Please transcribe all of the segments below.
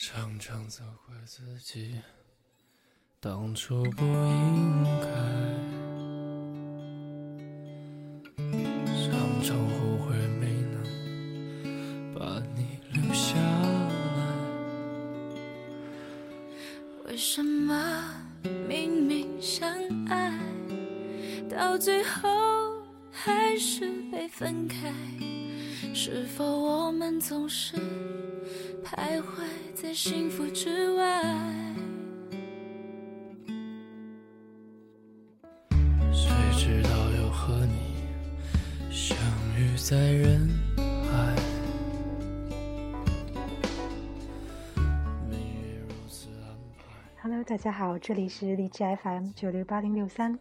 常常责怪自己当初不应该，常常后悔没能把你留下来。为什么明明相爱，到最后还是被分开？是否我们总是徘徊在幸福之外？谁知道又和你相遇在人海？命运如此安排。Hello，大家好，这里是荔枝 FM 九六八零六三，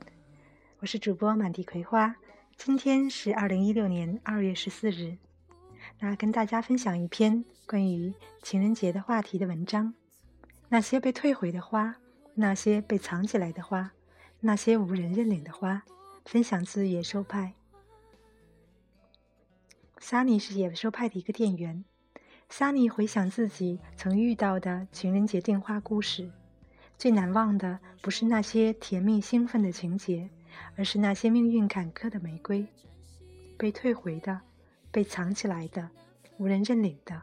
我是主播满地葵花。今天是二零一六年二月十四日，那跟大家分享一篇关于情人节的话题的文章。那些被退回的花，那些被藏起来的花，那些无人认领的花，分享自野兽派。Sunny 是野兽派的一个店员。Sunny 回想自己曾遇到的情人节订花故事。最难忘的不是那些甜蜜兴奋的情节，而是那些命运坎坷的玫瑰，被退回的，被藏起来的，无人认领的。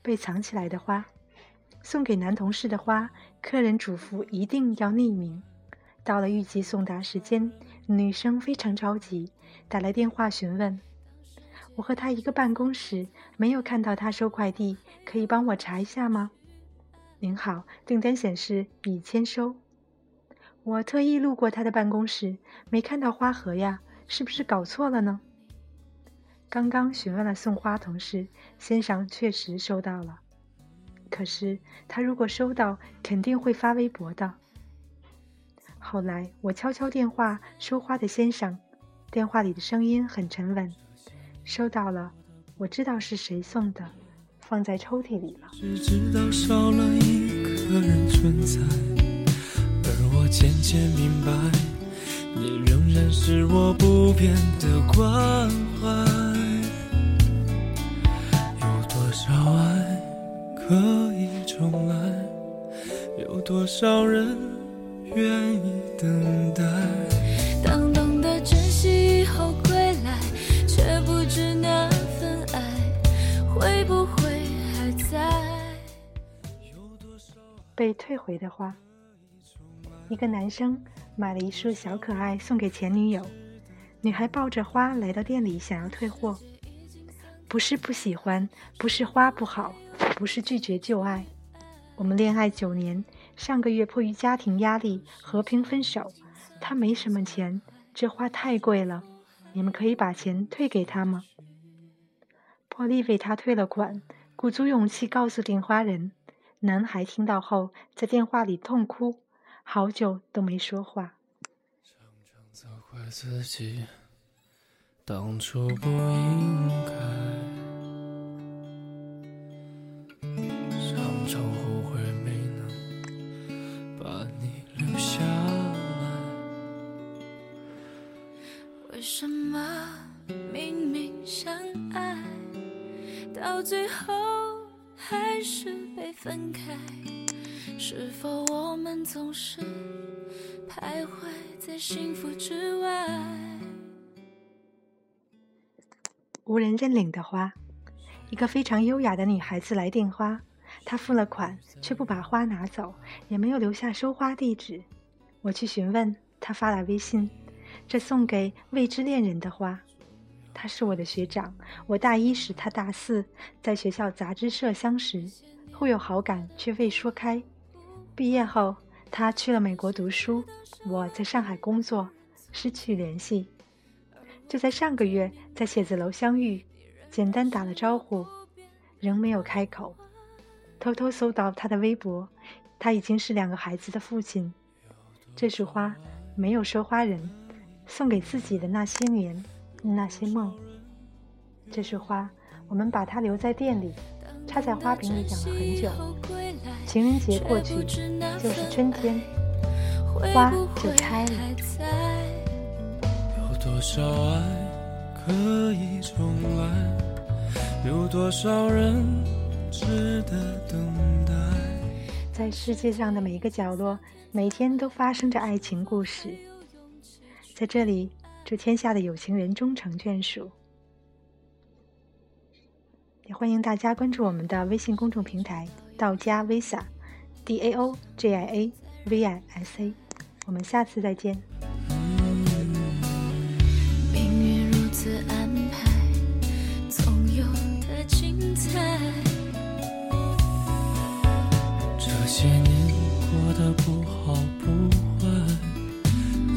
被藏起来的花，送给男同事的花，客人嘱咐一定要匿名。到了预计送达时间，女生非常着急，打来电话询问：“我和他一个办公室，没有看到他收快递，可以帮我查一下吗？”您好，订单显示已签收。我特意路过他的办公室，没看到花盒呀，是不是搞错了呢？刚刚询问了送花同事，先生确实收到了。可是他如果收到，肯定会发微博的。后来我悄悄电话收花的先生，电话里的声音很沉稳。收到了，我知道是谁送的。放在抽屉里了。只知道少了一个人存在，而我渐渐明白，你仍然是我不变的关怀。多少爱可以重来？有多少人愿意等待？当懂得珍惜以后归来，却不知那份爱会不会还在。被退回的花。一个男生买了一束小可爱送给前女友，女孩抱着花来到店里想要退货。不是不喜欢，不是花不好，不是拒绝旧爱。我们恋爱九年，上个月迫于家庭压力和平分手。他没什么钱，这花太贵了，你们可以把钱退给他吗？破例为他退了款，鼓足勇气告诉订花人。男孩听到后，在电话里痛哭，好久都没说话。常常责怪自己当初不应该，到最后还是被分开，是否我们总是徘徊在幸福之外？无人认领的花，一个非常优雅的女孩子来订花，她付了款，却不把花拿走，也没有留下收花地址。我去询问，她发来微信：“这送给未知恋人的花。”他是我的学长，我大一时，他大四，在学校杂志社相识，互有好感，却未说开。毕业后，他去了美国读书，我在上海工作，失去联系。就在上个月，在写字楼相遇，简单打了招呼，仍没有开口。偷偷搜到他的微博，他已经是两个孩子的父亲。这束花没有收花人，送给自己的那些年。那些梦，这束花，我们把它留在店里，插在花瓶里养了很久。情人节过去，就是春天，花就开了。有多少爱可以重来？有多少人值得等待。在世界上的每一个角落，每天都发生着爱情故事。在这里，祝天下的有情人终成眷属。也欢迎大家关注我们的微信公众平台“道家 Visa”，D A O J I A V I S A。我们下次再见。